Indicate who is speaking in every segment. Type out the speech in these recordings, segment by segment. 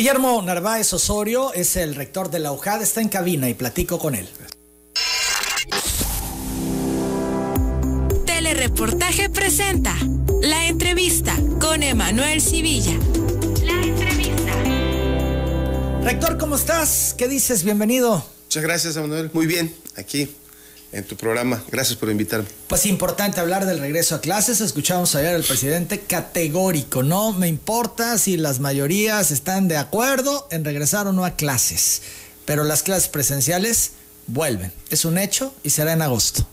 Speaker 1: Guillermo Narváez Osorio es el rector de la UJAD, está en cabina y platico con él.
Speaker 2: Telereportaje presenta la entrevista con Emanuel Civilla. La entrevista.
Speaker 1: Rector, ¿cómo estás? ¿Qué dices? Bienvenido.
Speaker 3: Muchas gracias, Emanuel. Muy bien, aquí en tu programa. Gracias por invitarme.
Speaker 1: Pues importante hablar del regreso a clases. Escuchamos ayer al presidente categórico. No me importa si las mayorías están de acuerdo en regresar o no a clases. Pero las clases presenciales vuelven. Es un hecho y será en agosto.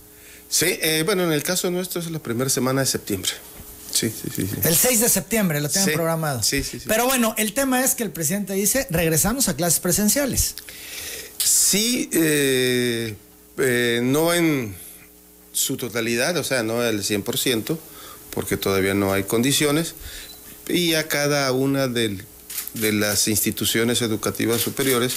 Speaker 3: Sí, eh, bueno, en el caso nuestro es la primera semana de septiembre. Sí, sí, sí.
Speaker 1: El 6 de septiembre lo tienen programado.
Speaker 3: Sí, sí, sí.
Speaker 1: Pero bueno, el tema es que el presidente dice, regresamos a clases presenciales.
Speaker 3: Sí, eh, eh, no en su totalidad, o sea, no al 100%, porque todavía no hay condiciones, y a cada una de, las instituciones educativas superiores,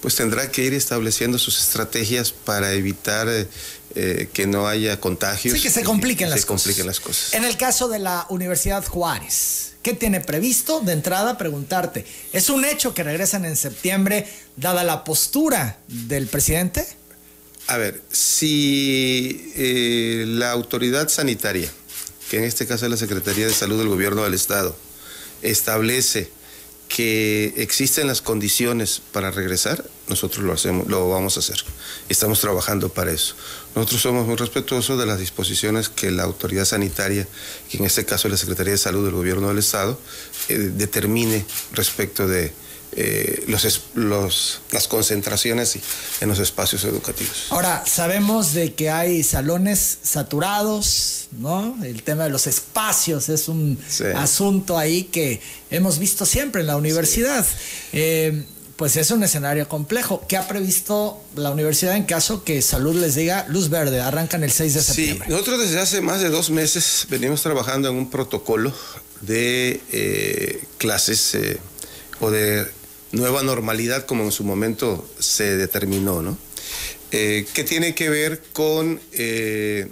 Speaker 3: pues tendrá que ir estableciendo sus estrategias para evitar eh, eh, que no haya contagios.
Speaker 1: Sí, que se compliquen, las,
Speaker 3: se compliquen las cosas.
Speaker 1: En el caso de la Universidad Juárez, ¿qué tiene previsto? De entrada, preguntarte, ¿es un hecho que regresan en septiembre dada la postura del presidente?
Speaker 3: A ver, si eh, la autoridad sanitaria, que en este caso es la Secretaría de Salud del Gobierno del Estado, establece que existen las condiciones para regresar, nosotros lo hacemos, lo vamos a hacer. Estamos trabajando para eso. Nosotros somos muy respetuosos de las disposiciones que la autoridad sanitaria, que en este caso es la Secretaría de Salud del Gobierno del Estado, eh, determine respecto de eh, los, las concentraciones en los espacios educativos.
Speaker 1: Ahora, sabemos de que hay salones saturados, ¿no? El tema de los espacios es un asunto ahí que hemos visto siempre en la universidad. Eh, pues es un escenario complejo. ¿Qué ha previsto la universidad en caso que salud les diga luz verde? Arrancan el 6 de septiembre.
Speaker 3: Sí, nosotros desde hace más de dos meses venimos trabajando en un protocolo de eh, clases o de nueva normalidad como en su momento se determinó, ¿no? Eh, que tiene que ver con eh,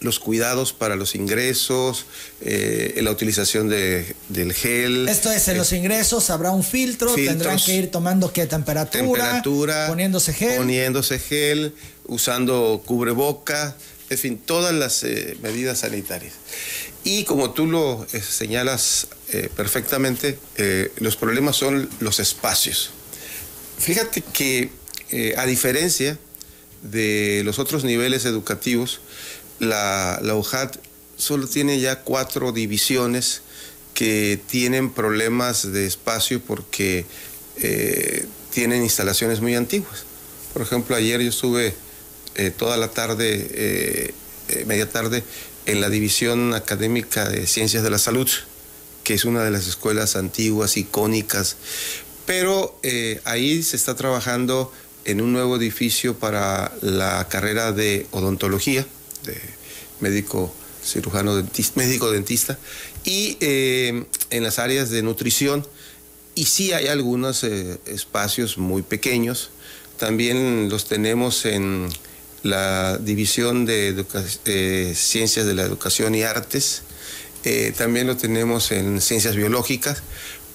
Speaker 3: los cuidados para los ingresos, eh, la utilización de, del gel.
Speaker 1: Esto es, en los ingresos habrá un filtro, tendrán que ir tomando qué temperatura,
Speaker 3: temperatura,
Speaker 1: poniéndose gel.
Speaker 3: Poniéndose gel, usando cubreboca, en fin, todas las medidas sanitarias. Y como tú lo eh, señalas eh, perfectamente, eh, los problemas son los espacios. Fíjate que a diferencia de los otros niveles educativos, la, la solo tiene ya cuatro divisiones que tienen problemas de espacio porque tienen instalaciones muy antiguas. Por ejemplo, ayer yo estuve toda la tarde, media tarde, en la División Académica de Ciencias de la Salud, que es una de las escuelas antiguas, icónicas, pero eh, ahí se está trabajando en un nuevo edificio para la carrera de odontología, de médico cirujano dentista, médico dentista, y eh, en las áreas de nutrición, y sí hay algunos eh, espacios muy pequeños, también los tenemos en la División de, Ciencias de la Educación y Artes, eh, también lo tenemos en Ciencias Biológicas,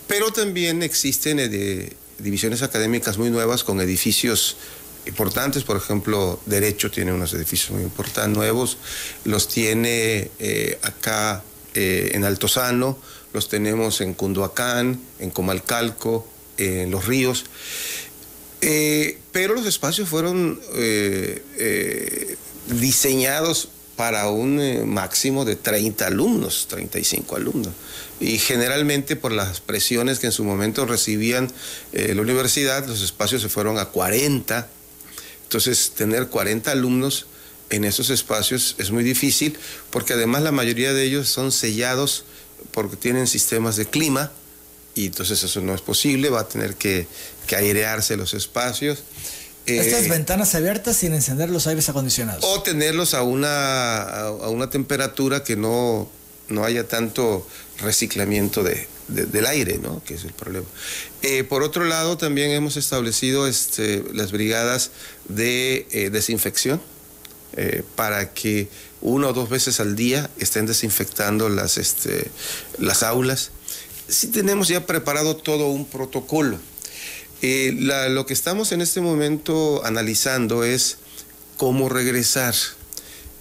Speaker 3: pero también existen eh, divisiones académicas muy nuevas con edificios importantes, por ejemplo, Derecho tiene unos edificios muy importantes, nuevos, los tiene eh, acá en Altozano, los tenemos en Cunduacán, en Comalcalco, en Los Ríos. Eh, pero los espacios fueron eh, eh, diseñados para un máximo de 30 alumnos, 35 alumnos. Y generalmente por las presiones que en su momento recibían la universidad, los espacios se fueron a 40. Entonces, tener 40 alumnos en esos espacios es muy difícil porque además la mayoría de ellos son sellados porque tienen sistemas de clima y entonces eso no es posible, va a tener que, airearse los espacios.
Speaker 1: Estas eh, ventanas abiertas sin encender los aires acondicionados.
Speaker 3: O tenerlos a una, a, una temperatura que no, no haya tanto reciclamiento de, del aire, ¿no? que es el problema. Eh, por otro lado, también hemos establecido este, las brigadas de eh, desinfección para que una o dos veces al día estén desinfectando las, este, las aulas sí tenemos ya preparado todo un protocolo. Eh, lo que estamos en este momento analizando es cómo regresar.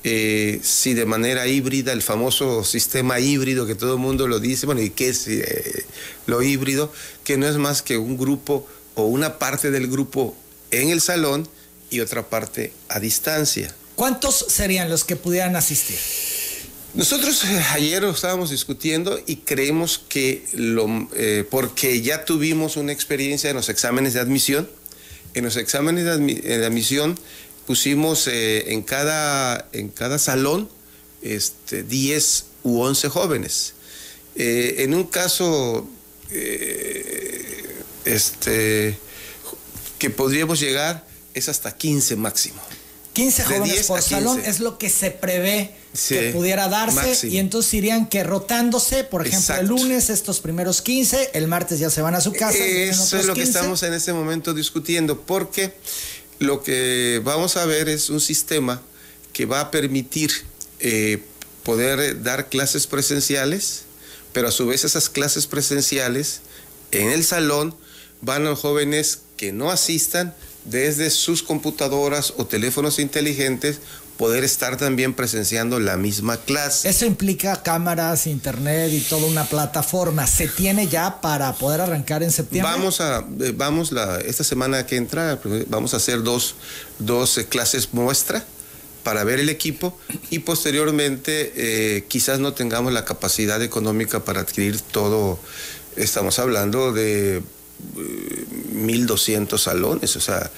Speaker 3: Eh, si de manera híbrida, el famoso sistema híbrido que todo el mundo lo dice, bueno, ¿y qué es eh, lo híbrido? Que no es más que un grupo o una parte del grupo en el salón y otra parte a distancia.
Speaker 1: ¿Cuántos serían los que pudieran asistir?
Speaker 3: Nosotros eh, ayer estábamos discutiendo y creemos que lo, eh, porque ya tuvimos una experiencia en los exámenes de admisión, en los exámenes de, admisión pusimos eh, en, cada, en cada salón este, 10 u 11 jóvenes. en un caso este, que podríamos llegar es hasta 15 máximo.
Speaker 1: 15 jóvenes por salón es lo que se prevé que pudiera darse y entonces irían que rotándose, por ejemplo, el lunes estos primeros 15, el martes ya se van a su casa.
Speaker 3: Eso es lo que estamos en este momento discutiendo, porque lo que vamos a ver es un sistema que va a permitir eh, poder dar clases presenciales, pero a su vez esas clases presenciales en el salón van a los jóvenes que no asistan desde sus computadoras o teléfonos inteligentes poder estar también presenciando la misma clase.
Speaker 1: Eso implica cámaras, internet y toda una plataforma. ¿Se tiene ya para poder arrancar en septiembre?
Speaker 3: Vamos a, eh, vamos la, esta semana que entra, vamos a hacer dos, dos eh, clases muestra para ver el equipo y posteriormente eh, quizás no tengamos la capacidad económica para adquirir todo. Estamos hablando de 1.200 salones, o sea,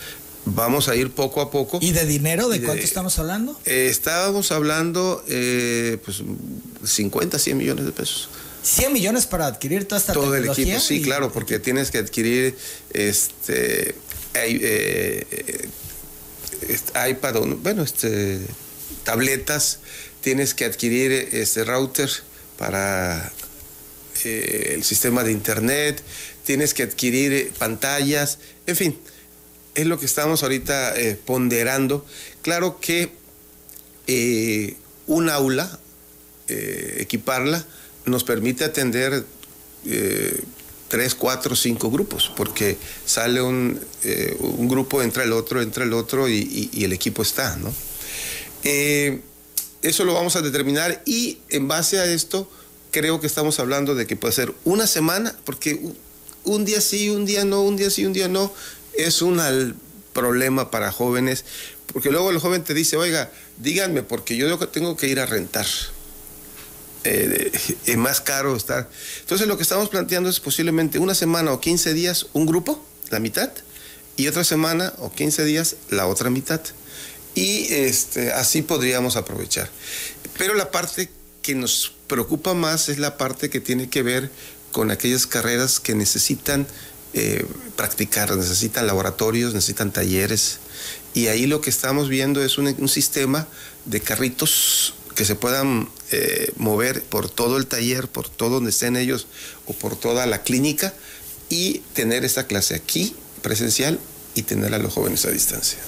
Speaker 3: vamos a ir poco a poco.
Speaker 1: ¿Y de dinero? ¿De, cuánto estamos hablando?
Speaker 3: Eh, estábamos hablando, eh, pues, 50, 100 millones de pesos.
Speaker 1: 100 millones para adquirir toda esta
Speaker 3: Todo el equipo, sí, claro, porque tienes que adquirir este, eh, iPad, bueno, este, tabletas, tienes que adquirir este router para el sistema de internet, tienes que adquirir eh, pantallas, en fin, es lo que estamos ahorita eh, ponderando. Claro que eh, un aula, equiparla, nos permite atender tres, cuatro, cinco grupos, porque sale un, grupo, entra el otro, entra el otro y, y el equipo está, ¿no? eso lo vamos a determinar y en base a esto creo que estamos hablando de que puede ser una semana, porque un día sí, un día no, un día sí, un día no, es un problema para jóvenes, porque luego el joven te dice, oiga, díganme, porque yo tengo que ir a rentar. Eh, es más caro estar. Entonces lo que estamos planteando es posiblemente una semana o 15 días un grupo, la mitad, y otra semana o 15 días la otra mitad. Y este, así podríamos aprovechar. Pero la parte que nos preocupa más es la parte que tiene que ver con aquellas carreras que necesitan eh, practicar, necesitan laboratorios, necesitan talleres. Y ahí lo que estamos viendo es un, sistema de carritos que se puedan eh, mover por todo el taller, por todo donde estén ellos o por toda la clínica y tener esta clase aquí presencial y tener a los jóvenes a distancia.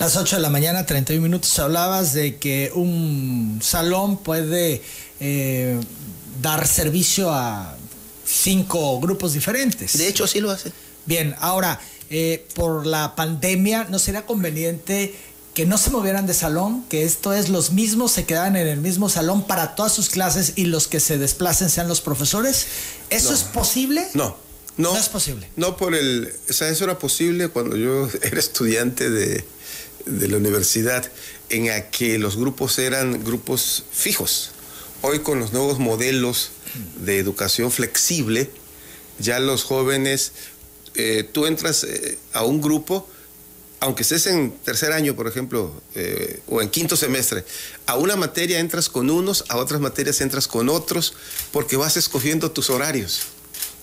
Speaker 1: Las 8 de la mañana, 31 minutos, hablabas de que un salón puede eh, dar servicio a cinco grupos diferentes.
Speaker 3: De hecho, así lo hace.
Speaker 1: Bien, ahora, eh, por la pandemia, ¿no sería conveniente que no se movieran de salón, que esto es los mismos se quedan en el mismo salón para todas sus clases y los que se desplacen sean los profesores? ¿Eso es posible?
Speaker 3: No. No,
Speaker 1: no es posible.
Speaker 3: No por el, o sea, eso era posible cuando yo era estudiante de, de la universidad, en la que los grupos eran grupos fijos. Hoy con los nuevos modelos de educación flexible, ya los jóvenes, eh, tú entras eh, a un grupo, aunque estés en tercer año, por ejemplo, eh, o en quinto semestre, a una materia entras con unos, a otras materias entras con otros, porque vas escogiendo tus horarios.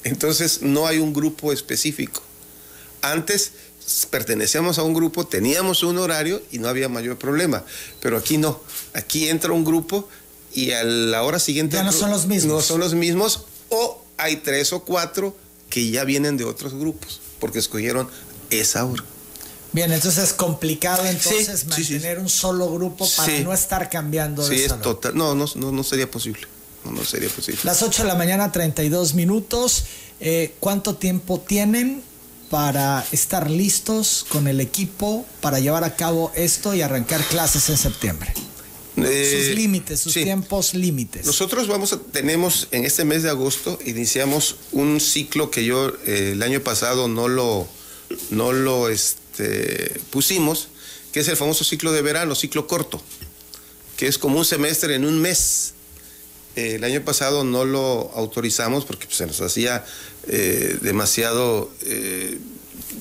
Speaker 3: Entonces no hay un grupo específico. Antes pertenecíamos a un grupo, teníamos un horario y no había mayor problema, pero aquí no. Aquí entra un grupo y a la hora siguiente...
Speaker 1: Ya no son los mismos.
Speaker 3: No son los mismos o hay tres o cuatro que ya vienen de otros grupos porque escogieron esa hora.
Speaker 1: Bien, entonces es complicado entonces mantener un solo grupo para no estar cambiando
Speaker 3: de Sí, es total. No, no, no, sería posible. no, sería posible.
Speaker 1: Las 8 de la mañana, 32 minutos. Eh, ¿Cuánto tiempo tienen para estar listos con el equipo para llevar a cabo esto y arrancar clases en septiembre? Eh, sus límites, sus tiempos límites.
Speaker 3: Nosotros vamos a, tenemos en este mes de agosto, iniciamos un ciclo que yo eh, el año pasado no lo, no lo este, pusimos, que es el famoso ciclo de verano, ciclo corto, que es como un semestre en un mes. Eh, el año pasado no lo autorizamos porque pues, se nos hacía demasiado,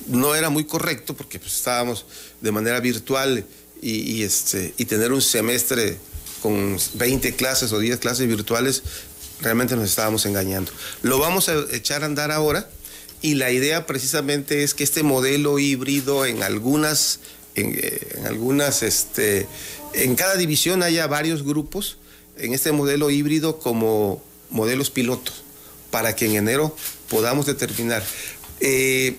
Speaker 3: no era muy correcto porque pues, estábamos de manera virtual y, este, y tener un semestre con 20 clases o 10 clases virtuales, realmente nos estábamos engañando. Lo vamos a echar a andar ahora y la idea precisamente es que este modelo híbrido en algunas, en, eh, algunas, este, en cada división haya varios grupos en este modelo híbrido como modelos pilotos para que en enero podamos determinar. Eh,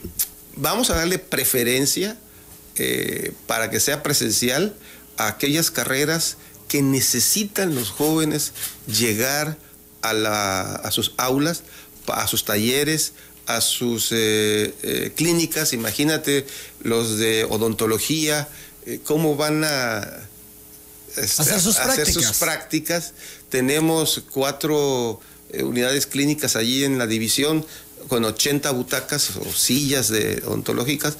Speaker 3: vamos a darle preferencia eh, para que sea presencial a aquellas carreras que necesitan los jóvenes llegar a, sus aulas, a sus talleres, a sus eh, eh, clínicas. Imagínate los de odontología, cómo van a,
Speaker 1: este, hacer, sus,
Speaker 3: prácticas. Tenemos cuatro unidades clínicas allí en la división con 80 butacas o sillas de odontológicas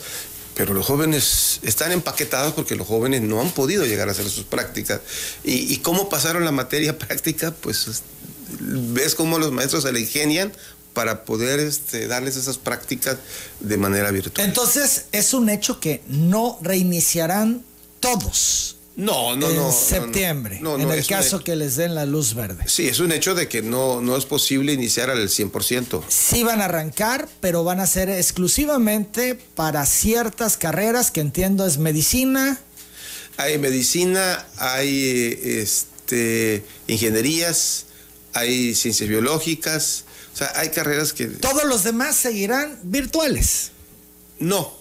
Speaker 3: pero los jóvenes están empaquetados porque los jóvenes no han podido llegar a hacer sus prácticas. ¿Y, cómo pasaron la materia práctica? Pues ves cómo los maestros se la ingenian para poder este, darles esas prácticas de manera virtual.
Speaker 1: Entonces, es un hecho que no reiniciarán todos
Speaker 3: no, no, no.
Speaker 1: En septiembre, en el caso que les den la luz verde.
Speaker 3: Sí, es un hecho de que no, no es posible iniciar al 100%.
Speaker 1: Sí van a arrancar, pero van a ser exclusivamente para ciertas carreras que entiendo es medicina.
Speaker 3: Hay medicina, hay este, ingenierías, hay ciencias biológicas, o sea, hay carreras que...
Speaker 1: Todos los demás seguirán virtuales.
Speaker 3: No,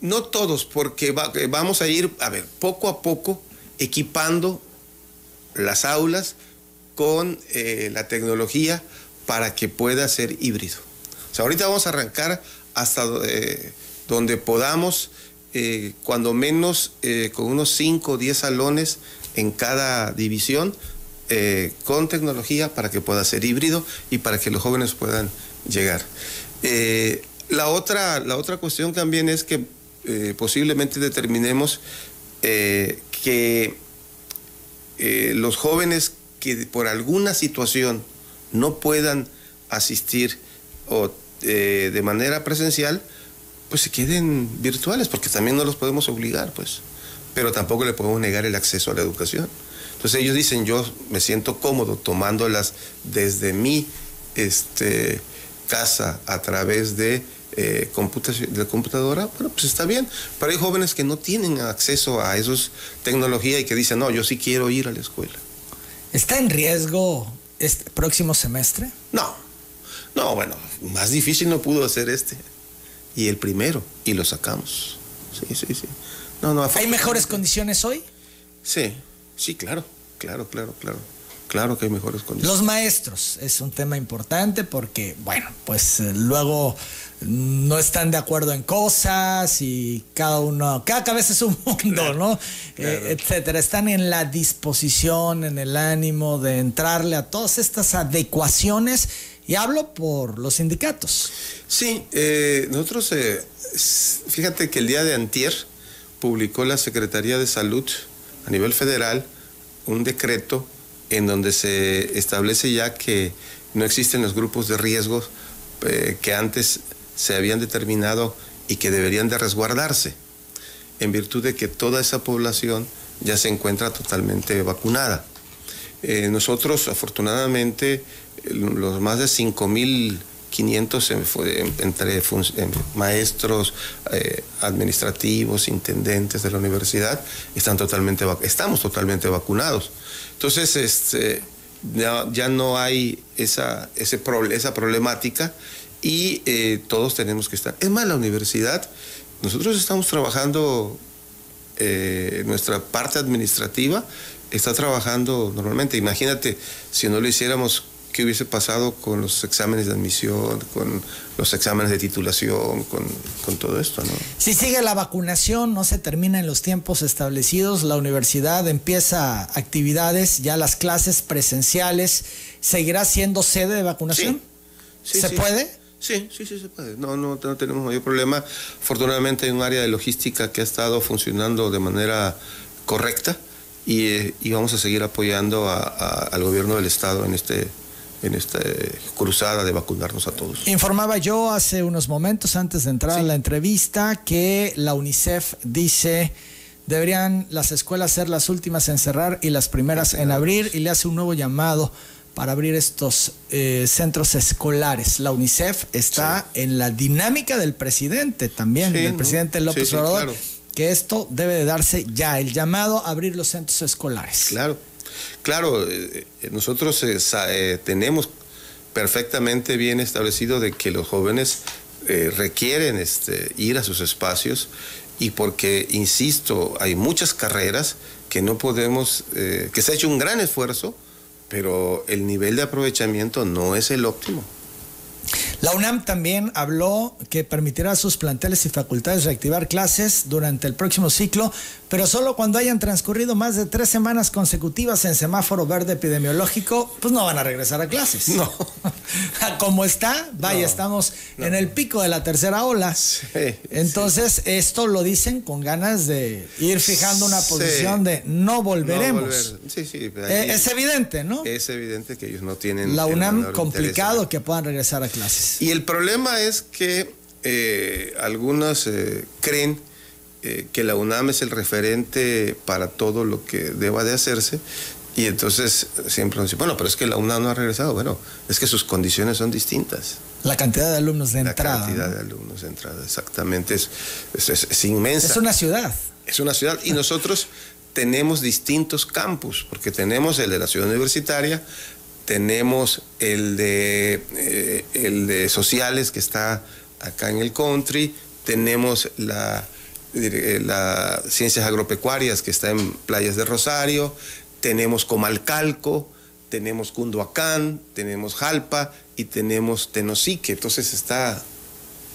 Speaker 3: no todos, porque eh, vamos a ir, a ver, poco a poco equipando las aulas con eh, la tecnología para que pueda ser híbrido. O sea, ahorita vamos a arrancar hasta eh, donde podamos, cuando menos con unos 5 o 10 salones en cada división, con tecnología para que pueda ser híbrido y para que los jóvenes puedan llegar. la, otra, la otra cuestión también es que eh, posiblemente determinemos eh, que eh, los jóvenes que por alguna situación no puedan asistir o de manera presencial, pues se queden virtuales, porque también no los podemos obligar, pues, pero tampoco le podemos negar el acceso a la educación. Entonces ellos dicen, yo me siento cómodo tomándolas desde mi este, casa a través de eh, de computadora, bueno, pues está bien. Pero hay jóvenes que no tienen acceso a esos tecnología y que dicen, no, yo sí quiero ir a la escuela.
Speaker 1: ¿Está en riesgo este próximo semestre?
Speaker 3: No, no, bueno, más difícil no pudo hacer este. Y el primero, y lo sacamos. Sí, sí, sí.
Speaker 1: No, no, ¿Hay mejores condiciones hoy?
Speaker 3: Sí, sí, claro, claro, claro, claro. Claro que hay mejores condiciones.
Speaker 1: Los maestros es un tema importante porque, bueno, pues eh, luego no están de acuerdo en cosas y cada uno, cada cabeza es un mundo, ¿no? Eh, etcétera. Están en la disposición, en el ánimo de entrarle a todas estas adecuaciones y hablo por los sindicatos.
Speaker 3: Sí, eh, nosotros, fíjate que el día de antier publicó la Secretaría de Salud a nivel federal un decreto en donde se establece ya que no existen los grupos de riesgo eh, que antes se habían determinado y que deberían de resguardarse, en virtud de que toda esa población ya se encuentra totalmente vacunada. Eh, nosotros, afortunadamente, los más de 5.500 entre maestros, eh, administrativos, intendentes de la universidad, están totalmente, estamos totalmente vacunados. Entonces, este, ya, no hay esa, ese, esa problemática y eh, todos tenemos que estar. Es más, la universidad, nosotros estamos trabajando eh, nuestra parte administrativa está trabajando normalmente. Imagínate, si no lo hiciéramos, ¿qué hubiese pasado con los exámenes de admisión, con los exámenes de titulación, con, con, todo esto? ¿no?
Speaker 1: Si sigue la vacunación, no se termina en los tiempos establecidos, la universidad empieza actividades, ya las clases presenciales, ¿seguirá siendo sede de vacunación? Sí. ¿Se puede?
Speaker 3: Sí, sí, sí se puede. No, no, no tenemos mayor problema. Afortunadamente hay un área de logística que ha estado funcionando de manera correcta y, vamos a seguir apoyando al gobierno del estado en este en esta cruzada de vacunarnos a todos.
Speaker 1: Informaba yo hace unos momentos antes de entrar a la entrevista que la UNICEF dice deberían las escuelas ser las últimas en cerrar y las primeras en abrir y le hace un nuevo llamado para abrir estos eh, centros escolares. La UNICEF está en la dinámica del presidente también, del presidente López Obrador que esto debe de darse ya, el llamado a abrir los centros escolares.
Speaker 3: Claro, claro, eh, eh, nosotros eh, tenemos perfectamente bien establecido de que los jóvenes requieren este, ir a sus espacios y porque, insisto, hay muchas carreras que no podemos, que se ha hecho un gran esfuerzo, pero el nivel de aprovechamiento no es el óptimo.
Speaker 1: La UNAM también habló que permitirá a sus planteles y facultades reactivar clases durante el próximo ciclo, pero solo cuando hayan transcurrido más de tres semanas consecutivas en semáforo verde epidemiológico, pues no van a regresar a clases.
Speaker 3: No.
Speaker 1: Como está, vaya, estamos en el pico de la tercera ola. Entonces, esto lo dicen con ganas de ir fijando una posición de no volveremos. Eh, es evidente, ¿no?
Speaker 3: Es evidente que ellos no tienen.
Speaker 1: La UNAM complicado que puedan regresar a clases.
Speaker 3: Y el problema es que eh, algunos eh, creen eh, que la UNAM es el referente para todo lo que deba de hacerse. Y entonces siempre dicen, bueno, pero es que la UNAM no ha regresado. Bueno, es que sus condiciones son distintas.
Speaker 1: La cantidad de alumnos de entrada.
Speaker 3: La cantidad de alumnos de entrada, exactamente. Es, es, inmensa.
Speaker 1: Es una ciudad.
Speaker 3: Es una ciudad. Y nosotros tenemos distintos campus, porque tenemos el de la ciudad universitaria, tenemos el de, eh, el de sociales que está acá en el country, tenemos la, eh, la ciencias agropecuarias que está en Playas de Rosario, tenemos Comalcalco, tenemos Cunduacán, tenemos Jalpa y tenemos Tenosique. Entonces está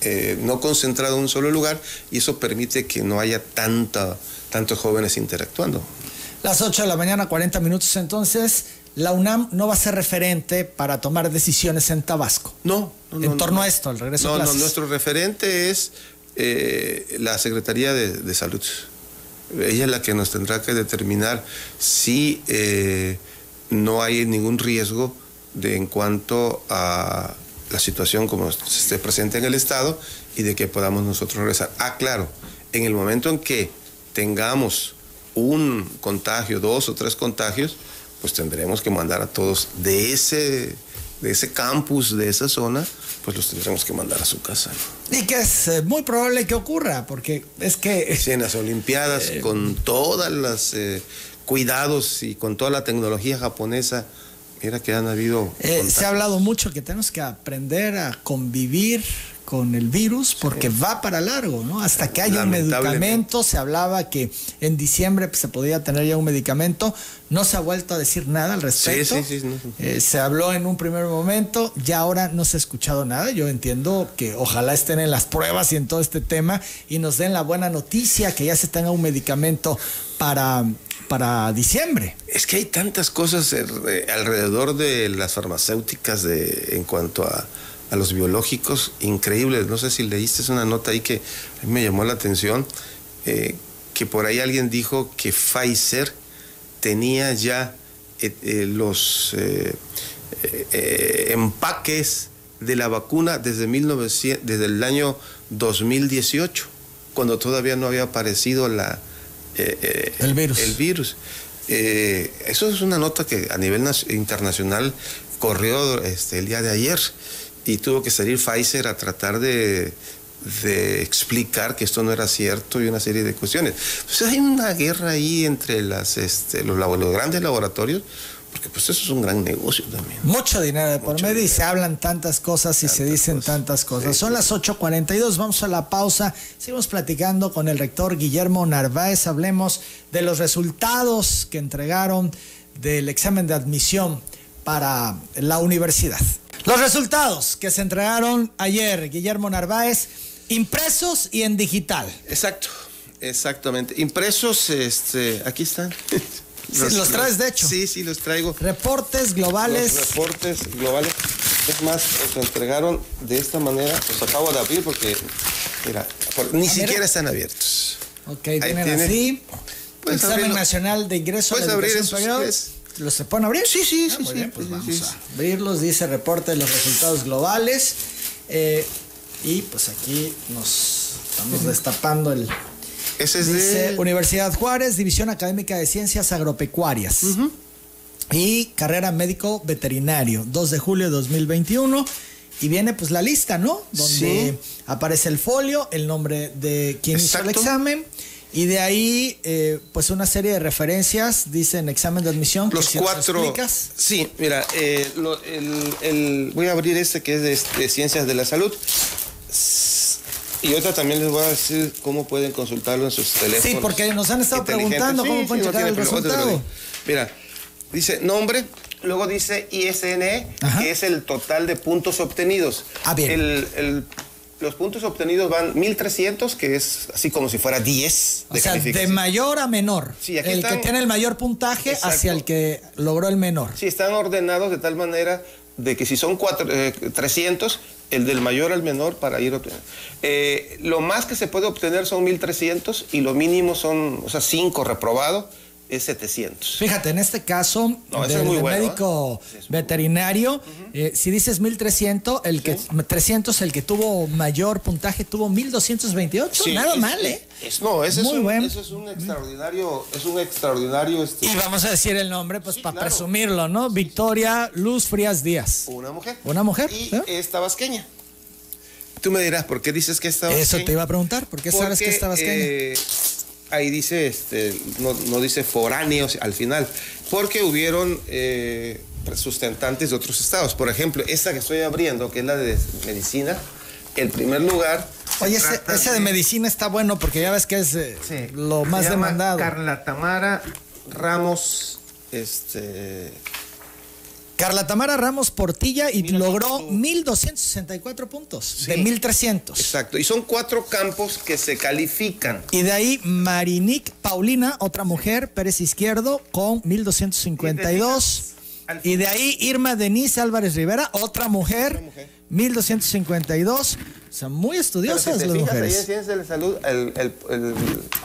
Speaker 3: eh, no concentrado en un solo lugar y eso permite que no haya tanta, tantos jóvenes interactuando.
Speaker 1: Las 8 de la mañana, 40 minutos entonces la UNAM no va a ser referente para tomar decisiones en Tabasco.
Speaker 3: No,
Speaker 1: no En torno a esto, al regreso
Speaker 3: no,
Speaker 1: a clases.
Speaker 3: No, nuestro referente es eh, la Secretaría de, Salud. Ella es la que nos tendrá que determinar si eh, no hay ningún riesgo de en cuanto a la situación como se esté presente en el Estado y de que podamos nosotros regresar. Ah, claro, en el momento en que tengamos un contagio, dos o tres contagios, pues tendremos que mandar a todos de ese, de ese campus, de esa zona, pues los tendremos que mandar a su casa.
Speaker 1: Y que es eh, muy probable que ocurra, porque es que...
Speaker 3: Sí, en las Olimpiadas, eh, con todos los eh, cuidados y con toda la tecnología japonesa, mira que han habido...
Speaker 1: se ha hablado mucho que tenemos que aprender a convivir con el virus porque va para largo, ¿no? Hasta que haya un medicamento, se hablaba que en diciembre pues, se podía tener ya un medicamento, no se ha vuelto a decir nada al respecto. Sí, sí, eh, se habló en un primer momento, ya ahora no se ha escuchado nada. Yo entiendo que ojalá estén en las pruebas y en todo este tema y nos den la buena noticia que ya se tenga un medicamento para para diciembre.
Speaker 3: Es que hay tantas cosas eh, alrededor de las farmacéuticas de, en cuanto a a los biológicos increíbles. No sé si leíste una nota ahí que a mí me llamó la atención, eh, que por ahí alguien dijo que Pfizer tenía ya eh, eh, los empaques de la vacuna desde, 1900, desde el año 2018, cuando todavía no había aparecido la,
Speaker 1: el virus.
Speaker 3: El virus. eso es una nota que a nivel internacional corrió este, el día de ayer y tuvo que salir Pfizer a tratar de, explicar que esto no era cierto y una serie de cuestiones. Entonces hay una guerra ahí entre las, este, los, los, grandes laboratorios porque pues eso es un gran negocio también.
Speaker 1: Mucho dinero de por medio y se hablan tantas cosas y se dicen tantas cosas. Son las 8.42, vamos a la pausa. Seguimos platicando con el rector Guillermo Narváez. Hablemos de los resultados que entregaron del examen de admisión para la universidad. Los resultados que se entregaron ayer, Guillermo Narváez, impresos y en digital.
Speaker 3: Exacto, exactamente. Impresos, este, aquí están.
Speaker 1: Los, traes, de hecho.
Speaker 3: Sí, sí, los traigo.
Speaker 1: Reportes globales.
Speaker 3: Los reportes globales. Es más, los entregaron de esta manera. Los acabo de abrir porque, mira, ni siquiera están abiertos.
Speaker 1: Ok, tienen así. Examen Nacional de Ingreso
Speaker 3: ¿Puedes abrir
Speaker 1: ¿Los se pueden abrir?
Speaker 3: Sí, sí, ah, sí. sí,
Speaker 1: pues vamos a abrirlos. Dice reporte de los resultados globales. Eh, y pues aquí nos estamos destapando el,
Speaker 3: ese es
Speaker 1: Dice, Universidad Juárez, División Académica de Ciencias Agropecuarias. Y carrera médico veterinario, 2 de julio de 2021. Y viene pues la lista, ¿no? Donde aparece el folio, el nombre de quien hizo el examen. Y de ahí, eh, pues una serie de referencias, dicen examen de admisión.
Speaker 3: Los cuatro. Sí, mira, eh, el, voy a abrir este que es de Ciencias de la Salud. Y otra también les voy a decir cómo pueden consultarlo en sus teléfonos.
Speaker 1: Sí, porque nos han estado preguntando cómo pueden checar el resultado.
Speaker 3: Mira, dice nombre, luego dice ISNE, que es el total de puntos obtenidos.
Speaker 1: Ah, bien.
Speaker 3: Los puntos obtenidos van 1300, que es así como si fuera 10
Speaker 1: de o sea, de mayor a menor.
Speaker 3: Sí,
Speaker 1: el que tiene el mayor puntaje hacia el que logró el menor.
Speaker 3: Sí, están ordenados de tal manera de que si son cuatro, 300, eh, el del mayor al menor para ir obteniendo. Eh, lo más que se puede obtener son 1.300 y lo mínimo son, o sea, 5 reprobados es 700.
Speaker 1: Fíjate, en este caso del, médico ¿eh? veterinario, eh, si dices 1300, el que 300 el que tuvo mayor puntaje tuvo 1228, nada mal, ¿eh?
Speaker 3: no, ese es, un, eso es un extraordinario, es un extraordinario este,
Speaker 1: Y vamos a decir el nombre pues para presumirlo, ¿no? Victoria Luz Frías Díaz.
Speaker 3: Una mujer.
Speaker 1: Una mujer.
Speaker 3: Y es tabasqueña. Tú me dirás, ¿por qué dices que es tabasqueña?
Speaker 1: Eso te iba a preguntar, ¿por qué sabes que es tabasqueña?
Speaker 3: Ahí dice, este, no, dice foráneos al final, porque hubieron eh, sustentantes de otros estados. Por ejemplo, esta que estoy abriendo, que es la de medicina, el primer lugar.
Speaker 1: Oye, ese, de, medicina está bueno porque ya ves que es eh, lo más demandado.
Speaker 3: Carla Tamara Ramos, este
Speaker 1: Carla Tamara Ramos Portilla y logró 1.264 puntos de 1.300.
Speaker 3: Exacto, y son cuatro campos que se califican.
Speaker 1: Y de ahí Marinique Paulina, otra mujer, Pérez Izquierdo, con 1.252. Y de ahí Irma Denise Álvarez Rivera, otra mujer, 1252. Son muy estudiosas las mujeres.
Speaker 3: Ahí en Ciencias de la Salud,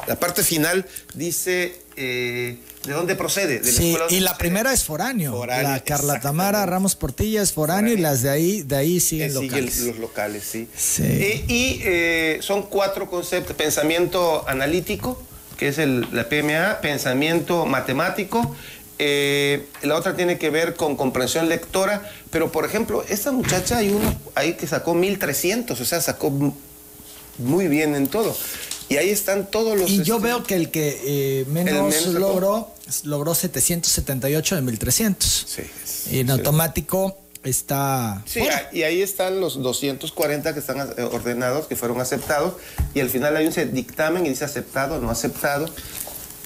Speaker 3: la parte final dice eh, de dónde procede. De
Speaker 1: la sí, y la primera es foráneo. la Carla Tamara Ramos Portilla es foráneo, y las de ahí, de ahí siguen eh, locales.
Speaker 3: los locales, sí. y eh, son cuatro conceptos. Pensamiento analítico, que es el, la PMA, pensamiento matemático, la otra tiene que ver con comprensión lectora, pero por ejemplo, esta muchacha hay uno ahí que sacó 1300, o sea, sacó muy bien en todo. Y ahí están todos los...
Speaker 1: Y yo veo que el que eh, menos, logró, logró 778 de 1300. Sí. Y en automático está...
Speaker 3: Sí, y ahí están los 240 que están eh, ordenados, que fueron aceptados, y al final hay un dictamen y dice aceptado, no aceptado.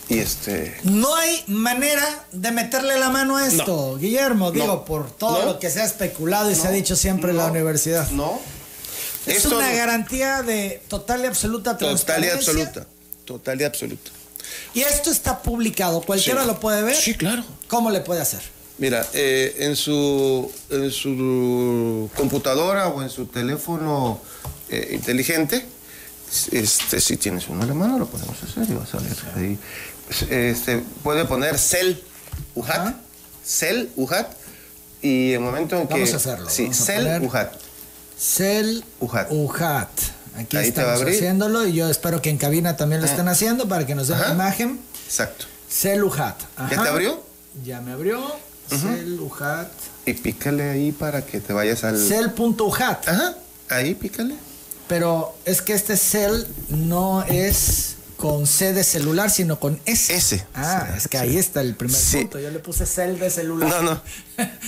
Speaker 3: Y este...
Speaker 1: No hay manera de meterle la mano a esto, Guillermo, digo, por todo lo que se ha especulado y se ha dicho siempre en la universidad.
Speaker 3: No,
Speaker 1: es una garantía de total y absoluta transparencia.
Speaker 3: Total y absoluta. Total y absoluta.
Speaker 1: Y esto está publicado, cualquiera lo puede ver.
Speaker 3: Sí, claro.
Speaker 1: ¿Cómo le puede hacer?
Speaker 3: Mira, eh, en, su, en su computadora o en su teléfono eh, inteligente, este, si tienes uno en la mano, lo podemos hacer y va a salir ahí. Este, puede poner cel UJAT, cel UJAT, y en el momento en que.
Speaker 1: Vamos a hacerlo.
Speaker 3: Sí, cel UJAT.
Speaker 1: Cel Ujat. Aquí estamos haciéndolo y yo espero que en cabina también lo ah. estén haciendo para que nos den la imagen.
Speaker 3: Exacto.
Speaker 1: Cel Ujat.
Speaker 3: ¿Ya te abrió?
Speaker 1: Ya me abrió. Cel Ujat.
Speaker 3: Y pícale ahí para que te vayas al.
Speaker 1: Cel.ujat.
Speaker 3: Ajá. Ahí pícale.
Speaker 1: Pero es que este cel no es con C de celular, sino con S.
Speaker 3: S.
Speaker 1: Ah, es que ahí está el primer punto. Yo le puse cel de celular.
Speaker 3: No, no.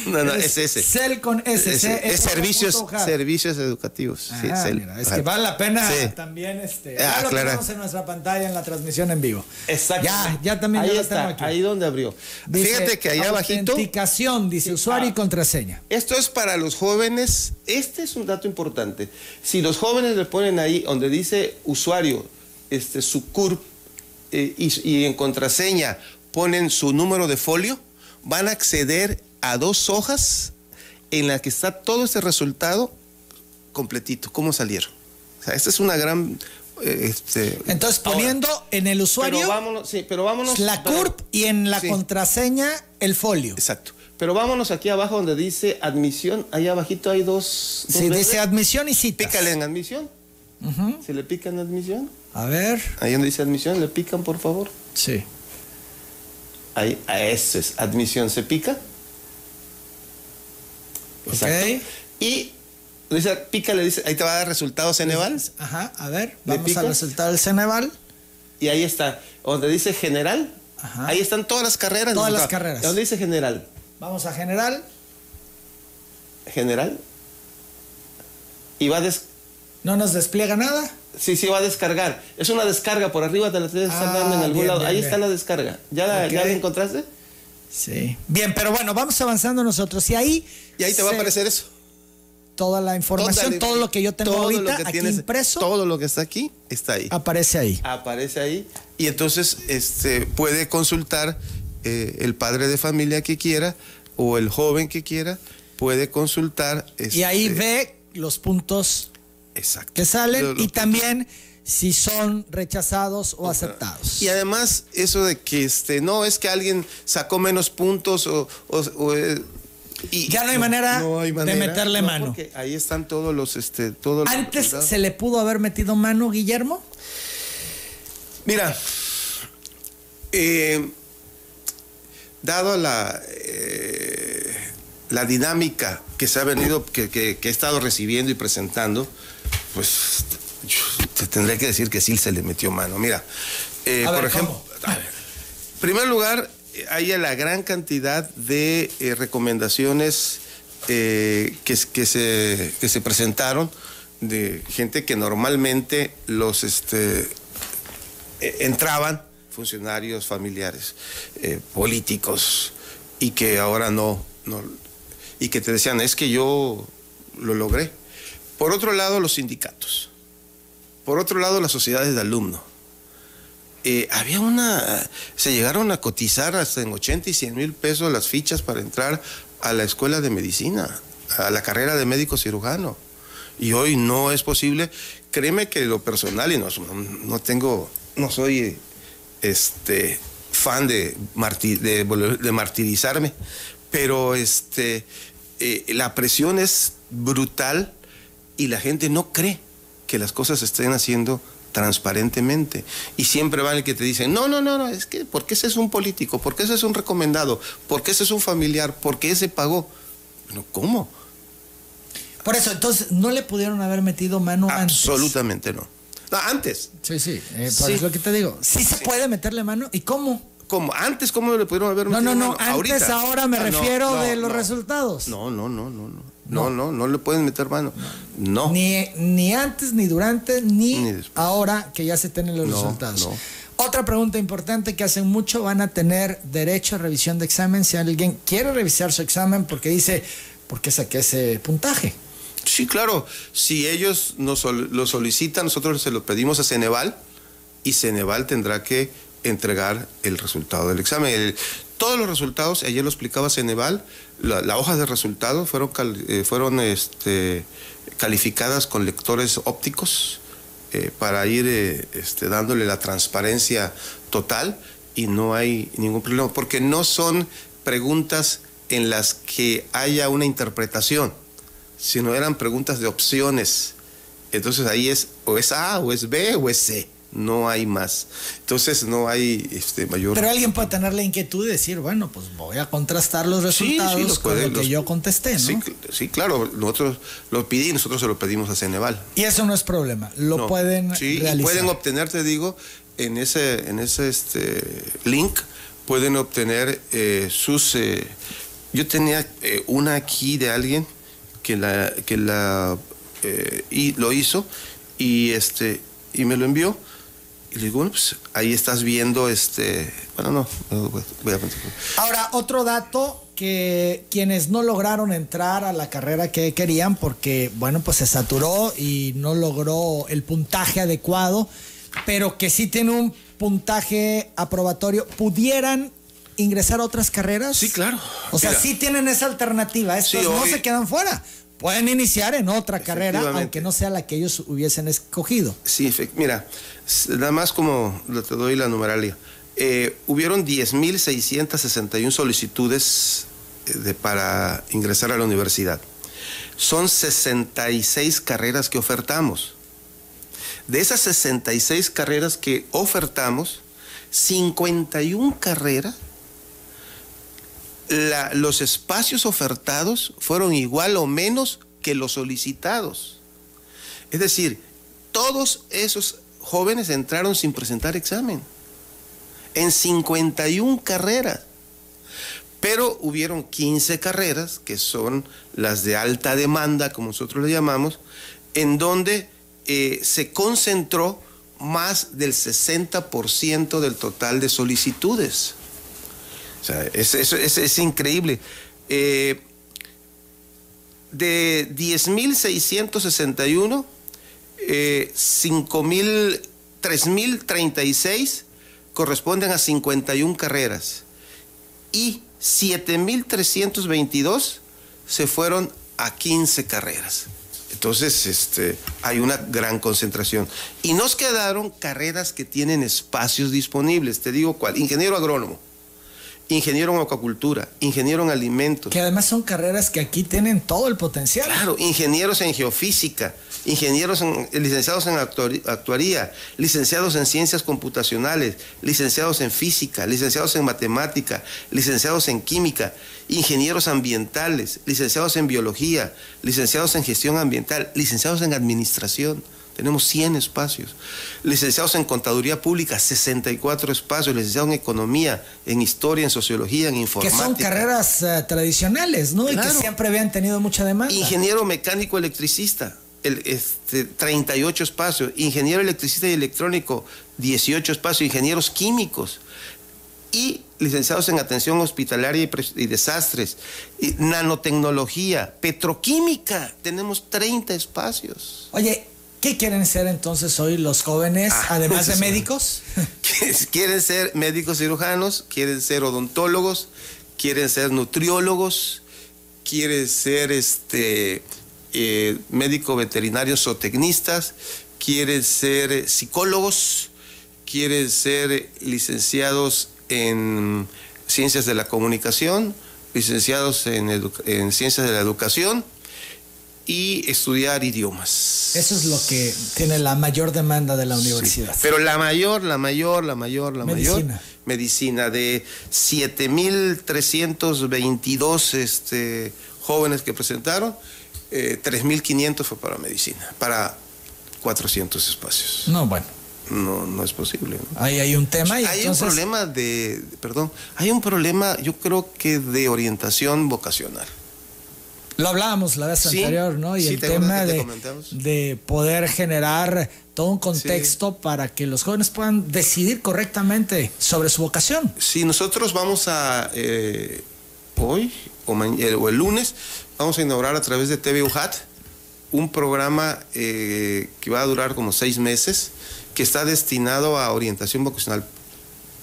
Speaker 3: No, no, es S.
Speaker 1: Cel con S.
Speaker 3: Es, es servicios, servicios educativos.
Speaker 1: sí, cel. es que vale la pena también este. Ah, ya lo tenemos en nuestra pantalla en la transmisión en vivo.
Speaker 3: Exacto.
Speaker 1: Ya, ya también
Speaker 3: ahí
Speaker 1: ya
Speaker 3: está,
Speaker 1: aquí.
Speaker 3: Ahí donde abrió. Fíjate que ahí abajito.
Speaker 1: Autenticación, dice usuario y contraseña.
Speaker 3: Esto es para los jóvenes. Este es un dato importante. Si los jóvenes le ponen ahí donde dice usuario, este, su CURP eh, y, en contraseña ponen su número de folio, van a acceder a dos hojas en las que está todo ese resultado completito, cómo salieron. O sea, esta es una gran... Eh, este,
Speaker 1: Entonces, poniendo en el usuario
Speaker 3: pero vámonos, sí, pero vámonos,
Speaker 1: la CURP y en la contraseña el folio.
Speaker 3: Exacto. Pero vámonos aquí abajo donde dice admisión. Ahí abajito hay dos.
Speaker 1: sí, dice admisión y citas.
Speaker 3: Pícale en admisión. ¿Se le pica en admisión?
Speaker 1: A ver.
Speaker 3: Ahí donde dice admisión, ¿le pican, por favor?
Speaker 1: Sí.
Speaker 3: Ahí, a eso es. Admisión, ¿se pica?
Speaker 1: Exacto.
Speaker 3: Y dice, pica, le dice, ahí te va a dar resultados Ceneval.
Speaker 1: Ajá, a ver, vamos al resultado del Ceneval.
Speaker 3: Y ahí está, donde dice general, Ajá. ahí están todas las carreras.
Speaker 1: Todas las carreras.
Speaker 3: ¿Dónde dice general?
Speaker 1: Vamos a general.
Speaker 3: General. Y va a des
Speaker 1: ¿No nos despliega nada?
Speaker 3: Sí, sí, va a descargar. Es una descarga, por arriba te la tienes ah, dando en algún lado. Ahí está la descarga. ¿Ya la, ¿Ya la encontraste?
Speaker 1: Sí. Bien, pero bueno, vamos avanzando nosotros. Y ahí.
Speaker 3: Y ahí te va a aparecer eso.
Speaker 1: Toda la información, todo lo que yo tengo ahorita aquí impreso.
Speaker 3: Todo lo que está aquí está ahí.
Speaker 1: Aparece ahí.
Speaker 3: Aparece ahí. Y entonces este, puede consultar eh, el padre de familia que quiera o el joven que quiera, puede consultar.
Speaker 1: y ahí este, ve los puntos
Speaker 3: Exacto.
Speaker 1: que salen y también si son rechazados o aceptados.
Speaker 3: Y además eso de que este no es que alguien sacó menos puntos o, eh,
Speaker 1: y ya no hay, manera, de meterle mano. Porque
Speaker 3: ahí están todos los este todos
Speaker 1: Antes se le pudo haber metido mano, Guillermo.
Speaker 3: Mira, eh, dado la eh, la dinámica que se ha venido, que, que, he estado recibiendo y presentando, pues te tendré que decir que sí se le metió mano. Mira, eh, por ejemplo, en primer lugar, hay la gran cantidad de eh, recomendaciones eh, que, que, se, que se presentaron de gente que normalmente los este, entraban, funcionarios, familiares, políticos, y que ahora no, no, y que te decían, es que yo lo logré. Por otro lado, los sindicatos. Por otro lado, las sociedades de alumnos. Eh, había una, se llegaron a cotizar hasta en 80 y 100 mil pesos las fichas para entrar a la escuela de medicina, a la carrera de médico cirujano. Y hoy no es posible. Créeme que lo personal, y no, no tengo, no soy este, fan de, de, de martirizarme, pero este, eh, la presión es brutal y la gente no cree que las cosas se estén haciendo transparentemente. Y siempre van el que te dicen, no, no, no, no, es que porque ese es un político, porque ese es un recomendado, porque ese es un familiar, porque ese pagó. Bueno, ¿cómo?
Speaker 1: Por eso, entonces, ¿no le pudieron haber metido mano
Speaker 3: antes? Absolutamente no. no. antes.
Speaker 1: Sí, sí, eh, por eso que te digo. Sí, se puede meterle mano. ¿Y cómo?
Speaker 3: ¿Cómo? ¿Antes cómo le pudieron haber
Speaker 1: metido No, no, no, antes ahora me ah, refiero de los resultados.
Speaker 3: No, no, no, no, no. No, no, no le pueden meter mano. No.
Speaker 1: Ni, ni antes, ni durante, ni, ahora que ya se tienen los resultados. Otra pregunta importante que hacen mucho, van a tener derecho a revisión de examen si alguien quiere revisar su examen porque dice, ¿por qué saqué ese puntaje?
Speaker 3: Sí, claro. Si ellos nos lo solicitan, nosotros se lo pedimos a Ceneval y Ceneval tendrá que entregar el resultado del examen. Todos los resultados, ayer lo explicaba Ceneval, la, hoja de resultados fueron, eh, fueron este, calificadas con lectores ópticos eh, para ir eh, este, dándole la transparencia total y no hay ningún problema, porque no son preguntas en las que haya una interpretación, sino eran preguntas de opciones. Entonces ahí es o es A, o es B, o es C no hay más. Entonces no hay este mayor.
Speaker 1: Pero alguien puede tener la inquietud de decir, bueno, pues voy a contrastar los resultados con lo que yo contesté, ¿no?
Speaker 3: Sí, claro, nosotros lo pedí y nosotros se lo pedimos a Ceneval.
Speaker 1: Y eso no es problema, lo pueden
Speaker 3: sí, pueden obtener, te digo, en ese, en ese este, link pueden obtener eh, sus... Eh, yo tenía eh, una aquí de alguien que la, que la y lo hizo y este y me lo envió y le digo, bueno, pues ahí estás viendo este. Bueno, no, voy a
Speaker 1: Ahora, otro dato que quienes no lograron entrar a la carrera que querían porque, bueno, pues se saturó y no logró el puntaje adecuado, pero que sí tiene un puntaje aprobatorio, pudieran ingresar a otras carreras.
Speaker 3: Sí, claro.
Speaker 1: O sea, sí tienen esa alternativa. Estos no se quedan fuera pueden iniciar en otra carrera, aunque no sea la que ellos hubiesen escogido.
Speaker 3: Sí, mira, nada más como te doy la numeralia. Eh, hubieron 10.661 solicitudes eh, de, para ingresar a la universidad. Son 66 carreras que ofertamos. De esas 66 carreras que ofertamos, 51 carreras los espacios ofertados fueron igual o menos que los solicitados. Es decir, todos esos jóvenes entraron sin presentar examen, en 51 carreras. Pero hubieron 15 carreras, que son las de alta demanda, como nosotros le llamamos, en donde eh, se concentró más del 60% del total de solicitudes. O sea, es, increíble. Eh, de 10.661, eh, 3.036 corresponden a 51 carreras y 7.322 se fueron a 15 carreras. Entonces, este, hay una gran concentración. Y nos quedaron carreras que tienen espacios disponibles. Te digo cuál, ingeniero agrónomo ingeniero en acuacultura, ingeniero en alimentos.
Speaker 1: Que además son carreras que aquí tienen todo el potencial.
Speaker 3: Claro, ingenieros en geofísica, ingenieros en, licenciados en actuaría, licenciados en ciencias computacionales, licenciados en física, licenciados en matemática, licenciados en química, ingenieros ambientales, licenciados en biología, licenciados en gestión ambiental, licenciados en administración tenemos 100 espacios. Licenciados en Contaduría Pública, 64 espacios. Licenciados en Economía, en Historia, en Sociología, en Informática.
Speaker 1: Que son carreras eh, tradicionales, ¿no? Y que siempre habían tenido mucha demanda.
Speaker 3: Ingeniero Mecánico Electricista, el, este, 38 espacios. Ingeniero Electricista y Electrónico, 18 espacios. Ingenieros Químicos. Y licenciados en atención hospitalaria y, y, desastres, y nanotecnología, petroquímica, tenemos 30 espacios.
Speaker 1: Oye, ¿Qué quieren ser entonces hoy los jóvenes, ah, además de médicos?
Speaker 3: quieren ser médicos cirujanos, quieren ser odontólogos, quieren ser nutriólogos, quieren ser este, eh, médicos veterinarios o tecnistas, quieren ser eh, psicólogos, quieren ser licenciados en ciencias de la comunicación, licenciados en, en ciencias de la educación y estudiar idiomas.
Speaker 1: Eso es lo que tiene la mayor demanda de la universidad.
Speaker 3: pero la mayor, la mayor, la mayor, la mayor. Medicina. De 7.322 este, jóvenes que presentaron, eh, 3.500 fue para medicina, para 400 espacios.
Speaker 1: No, bueno.
Speaker 3: No, no es posible.
Speaker 1: Ahí hay un tema y
Speaker 3: Hay un problema de, perdón, hay un problema yo creo que de orientación vocacional.
Speaker 1: Lo hablábamos la vez anterior, ¿no? Y el tema de, de, poder generar todo un contexto para que los jóvenes puedan decidir correctamente sobre su vocación.
Speaker 3: Sí, nosotros vamos a, eh, hoy eh, o, el lunes, vamos a inaugurar a través de TV UJAT un programa eh, que va a durar como seis meses, que está destinado a orientación vocacional.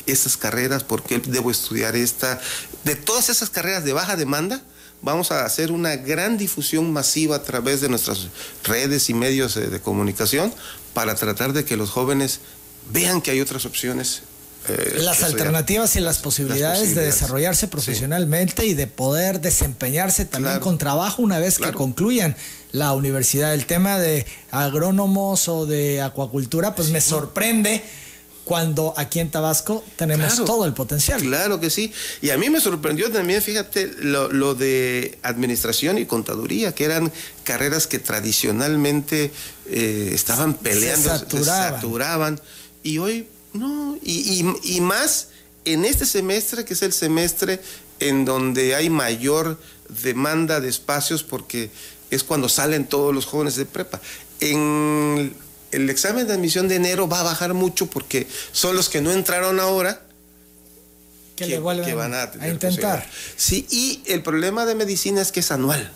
Speaker 3: Estas carreras, por qué debo estudiar esta, de todas esas carreras de baja demanda, vamos a hacer una gran difusión masiva a través de nuestras redes y medios de comunicación para tratar de que los jóvenes vean que hay otras opciones.
Speaker 1: Eh, las alternativas y las posibilidades, de desarrollarse profesionalmente y de poder desempeñarse también con trabajo una vez que concluyan la universidad. El tema de agrónomos o de acuacultura, pues me sorprende cuando aquí en Tabasco tenemos todo el potencial.
Speaker 3: Claro que sí. Y a mí me sorprendió también, fíjate, lo, de administración y contaduría, que eran carreras que tradicionalmente eh, estaban peleando, se saturaban. Y hoy No, y, y, más en este semestre, que es el semestre en donde hay mayor demanda de espacios porque es cuando salen todos los jóvenes de prepa. En el examen de admisión de enero va a bajar mucho porque son los que no entraron ahora
Speaker 1: que, le van a, a intentar.
Speaker 3: Sí, y el problema de medicina es que es anual.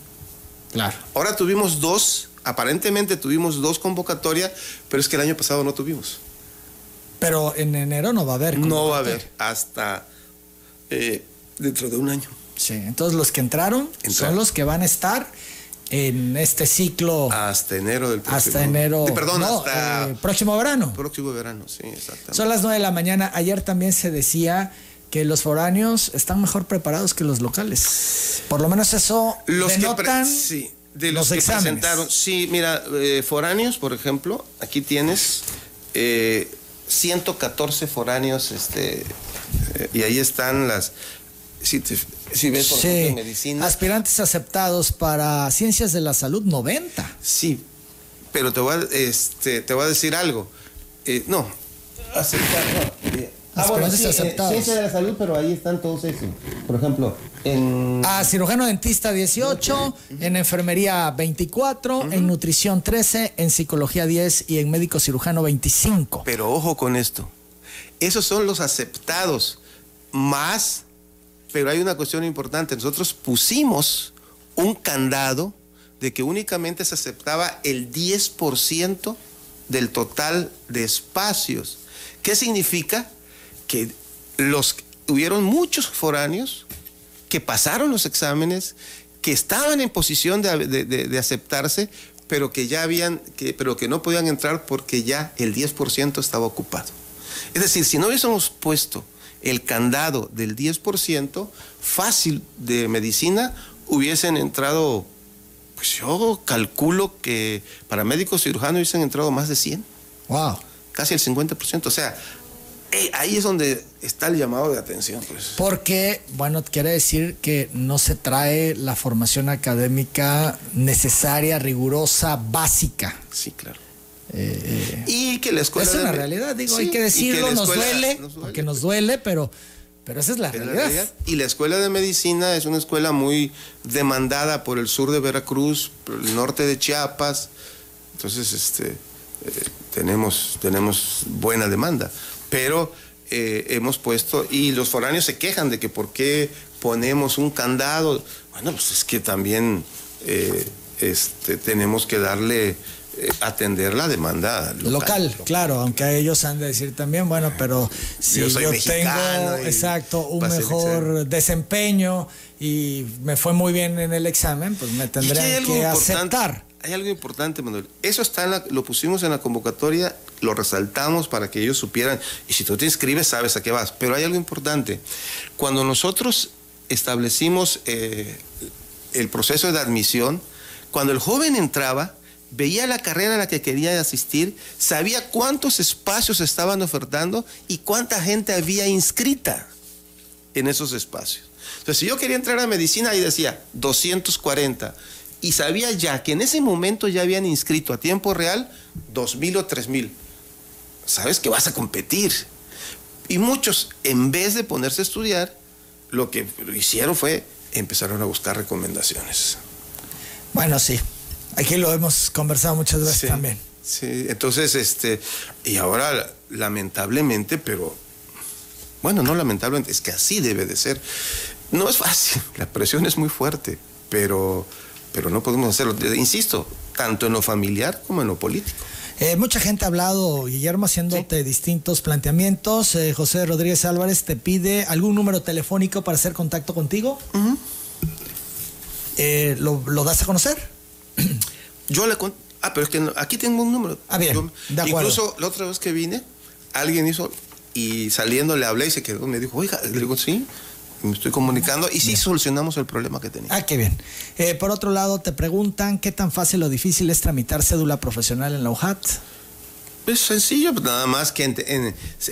Speaker 1: Claro.
Speaker 3: Ahora tuvimos dos, aparentemente tuvimos dos convocatorias, pero es que el año pasado no tuvimos.
Speaker 1: Pero en enero no va a haber.
Speaker 3: No va a haber hasta eh, dentro de un año.
Speaker 1: Sí, entonces los que entraron son los que van a estar en este ciclo.
Speaker 3: Hasta enero del próximo.
Speaker 1: Hasta enero.
Speaker 3: perdón, hasta.
Speaker 1: Eh, próximo verano.
Speaker 3: Próximo verano, sí, exactamente.
Speaker 1: Son las nueve de la mañana. Ayer también se decía que los foráneos están mejor preparados que los locales. Por lo menos eso
Speaker 3: los denotan sí, de los, que presentaron. Sí, mira, eh, foráneos, por ejemplo, aquí tienes eh, 114 foráneos, este, eh, y ahí están las. Si, si ves, por ejemplo, medicina.
Speaker 1: Aspirantes aceptados para ciencias de la salud, 90.
Speaker 3: Sí, pero te voy a, este, te voy a decir algo. Eh, no, aceptar, no. Ah, bueno, sí, eh, ciencia de la salud, pero ahí están todos esos. Por ejemplo, en...
Speaker 1: Ah, cirujano dentista 18, en enfermería 24, en nutrición 13, en psicología 10 y en médico cirujano 25.
Speaker 3: Pero ojo con esto. Esos son los aceptados. Más, pero hay una cuestión importante. Nosotros pusimos un candado de que únicamente se aceptaba el 10% del total de espacios. ¿Qué significa? que los hubieron muchos foráneos que pasaron los exámenes, que estaban en posición de, aceptarse, pero que ya habían, que, pero que no podían entrar porque ya el 10% estaba ocupado. Es decir, si no hubiésemos puesto el candado del 10% fácil de medicina, hubiesen entrado, pues yo calculo que para médicos cirujanos hubiesen entrado más de 100.
Speaker 1: Wow.
Speaker 3: Casi el 50%. O sea, eh, ahí es donde está el llamado de atención. Pues.
Speaker 1: Porque, bueno, quiere decir que no se trae la formación académica necesaria, rigurosa, básica.
Speaker 3: Sí, claro. Eh, y que la escuela...
Speaker 1: Es una realidad, digo, hay que decirlo, nos duele, porque nos duele, pero, pero esa es la, realidad.
Speaker 3: Y la escuela de medicina es una escuela muy demandada por el sur de Veracruz, por el norte de Chiapas, entonces este, eh, tenemos, tenemos buena demanda pero eh, hemos puesto, y los foráneos se quejan de que por qué ponemos un candado. Bueno, pues es que también eh, este, tenemos que darle atender la demanda
Speaker 1: local. claro, aunque a ellos han de decir también, bueno, pero si yo, tengo, exacto, un mejor desempeño y me fue muy bien en el examen, pues me tendrán que aceptar
Speaker 3: hay algo importante, Manuel. Eso está en la, lo pusimos en la convocatoria, lo resaltamos para que ellos supieran. Y si tú te inscribes, sabes a qué vas. Pero hay algo importante. Cuando nosotros establecimos eh, el proceso de admisión, cuando el joven entraba, veía la carrera a la que quería asistir, sabía cuántos espacios estaban ofertando y cuánta gente había inscrita en esos espacios. Entonces, si yo quería entrar a medicina, y decía 240 y sabía ya que en ese momento ya habían inscrito a tiempo real 2.000 o 3.000. Sabes que vas a competir. Y muchos, en vez de ponerse a estudiar, lo que hicieron fue empezaron a buscar recomendaciones.
Speaker 1: Bueno, sí. Aquí lo hemos conversado muchas veces también.
Speaker 3: Sí, entonces, este, y ahora, lamentablemente, pero, bueno, no lamentablemente, es que así debe de ser. No es fácil, la presión es muy fuerte, pero pero no podemos hacerlo. Insisto, tanto en lo familiar como en lo político.
Speaker 1: Eh, mucha gente ha hablado, Guillermo, haciéndote distintos planteamientos. Eh, José Rodríguez Álvarez te pide algún número telefónico para hacer contacto contigo. Eh, ¿lo, das a conocer?
Speaker 3: Yo le Ah, pero es que aquí tengo un número.
Speaker 1: Ah, bien.
Speaker 3: incluso la otra vez que vine, alguien hizo y saliendo le hablé y se quedó. Me dijo, oiga, le digo, sí me estoy comunicando y sí solucionamos el problema que tenía.
Speaker 1: Ah, qué bien. Eh, por otro lado, te preguntan qué tan fácil o difícil es tramitar cédula profesional en la UJAT.
Speaker 3: Es sencillo, pues nada más que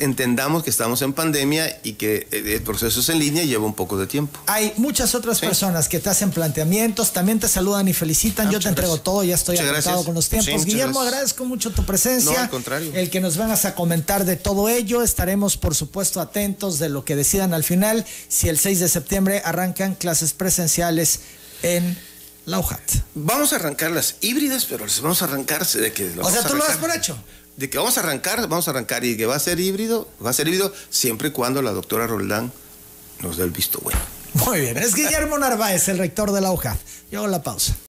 Speaker 3: entendamos que estamos en pandemia y que eh, el proceso es en línea y lleva un poco de tiempo.
Speaker 1: Hay muchas otras personas que te hacen planteamientos, también te saludan y felicitan. Ah, Yo te entrego todo, ya estoy apuntado con los tiempos. Guillermo, agradezco mucho tu presencia.
Speaker 3: No, al contrario.
Speaker 1: El que nos vengas a comentar de todo ello. Estaremos, por supuesto, atentos de lo que decidan al final. Si el 6 de septiembre arrancan clases presenciales en la UJAT.
Speaker 3: Vamos a arrancar las híbridas, pero les vamos a arrancarse de que...
Speaker 1: O sea, tú lo das por hecho
Speaker 3: de que vamos a arrancar, vamos a arrancar y que va a ser híbrido, va a ser híbrido siempre y cuando la doctora Roldán nos dé el visto bueno.
Speaker 1: Muy bien, es Guillermo Narváez, el rector de la UJAT. Yo hago la pausa.